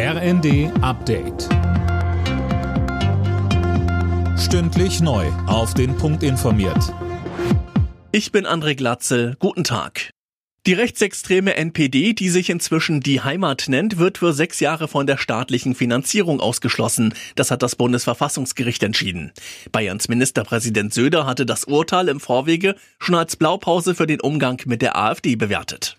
RND Update. Stündlich neu. Auf den Punkt informiert. Ich bin André Glatzel. Guten Tag. Die rechtsextreme NPD, die sich inzwischen die Heimat nennt, wird für sechs Jahre von der staatlichen Finanzierung ausgeschlossen. Das hat das Bundesverfassungsgericht entschieden. Bayerns Ministerpräsident Söder hatte das Urteil im Vorwege schon als Blaupause für den Umgang mit der AfD bewertet.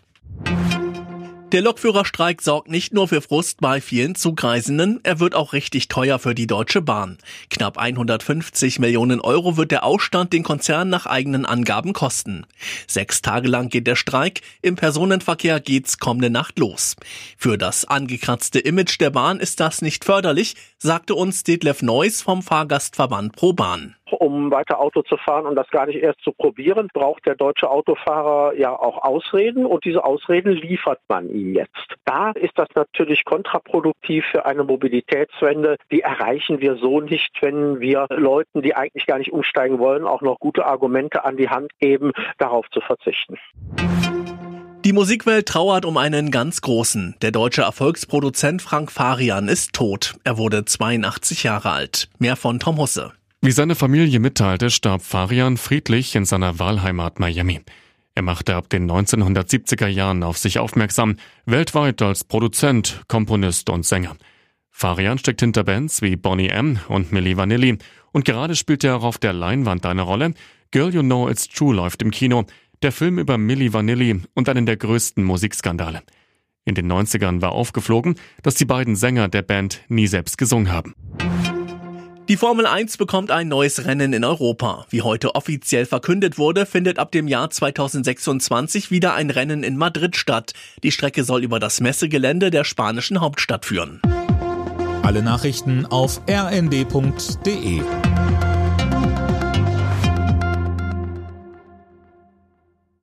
Der Lokführerstreik sorgt nicht nur für Frust bei vielen Zugreisenden, er wird auch richtig teuer für die Deutsche Bahn. Knapp 150 Millionen Euro wird der Ausstand den Konzern nach eigenen Angaben kosten. Sechs Tage lang geht der Streik, im Personenverkehr geht's kommende Nacht los. Für das angekratzte Image der Bahn ist das nicht förderlich, sagte uns Detlef Neuss vom Fahrgastverband ProBahn um weiter Auto zu fahren und das gar nicht erst zu probieren, braucht der deutsche Autofahrer ja auch Ausreden und diese Ausreden liefert man ihm jetzt. Da ist das natürlich kontraproduktiv für eine Mobilitätswende. Die erreichen wir so nicht, wenn wir Leuten, die eigentlich gar nicht umsteigen wollen, auch noch gute Argumente an die Hand geben, darauf zu verzichten. Die Musikwelt trauert um einen ganz großen. Der deutsche Erfolgsproduzent Frank Farian ist tot. Er wurde 82 Jahre alt. Mehr von Tom Husse. Wie seine Familie mitteilte, starb Farian friedlich in seiner Wahlheimat Miami. Er machte ab den 1970er Jahren auf sich aufmerksam, weltweit als Produzent, Komponist und Sänger. Farian steckt hinter Bands wie Bonnie M. und Milli Vanilli und gerade spielt er auch auf der Leinwand eine Rolle. Girl You Know It's True läuft im Kino, der Film über Milli Vanilli und einen der größten Musikskandale. In den 90ern war aufgeflogen, dass die beiden Sänger der Band nie selbst gesungen haben. Die Formel 1 bekommt ein neues Rennen in Europa. Wie heute offiziell verkündet wurde, findet ab dem Jahr 2026 wieder ein Rennen in Madrid statt. Die Strecke soll über das Messegelände der spanischen Hauptstadt führen. Alle Nachrichten auf rnd.de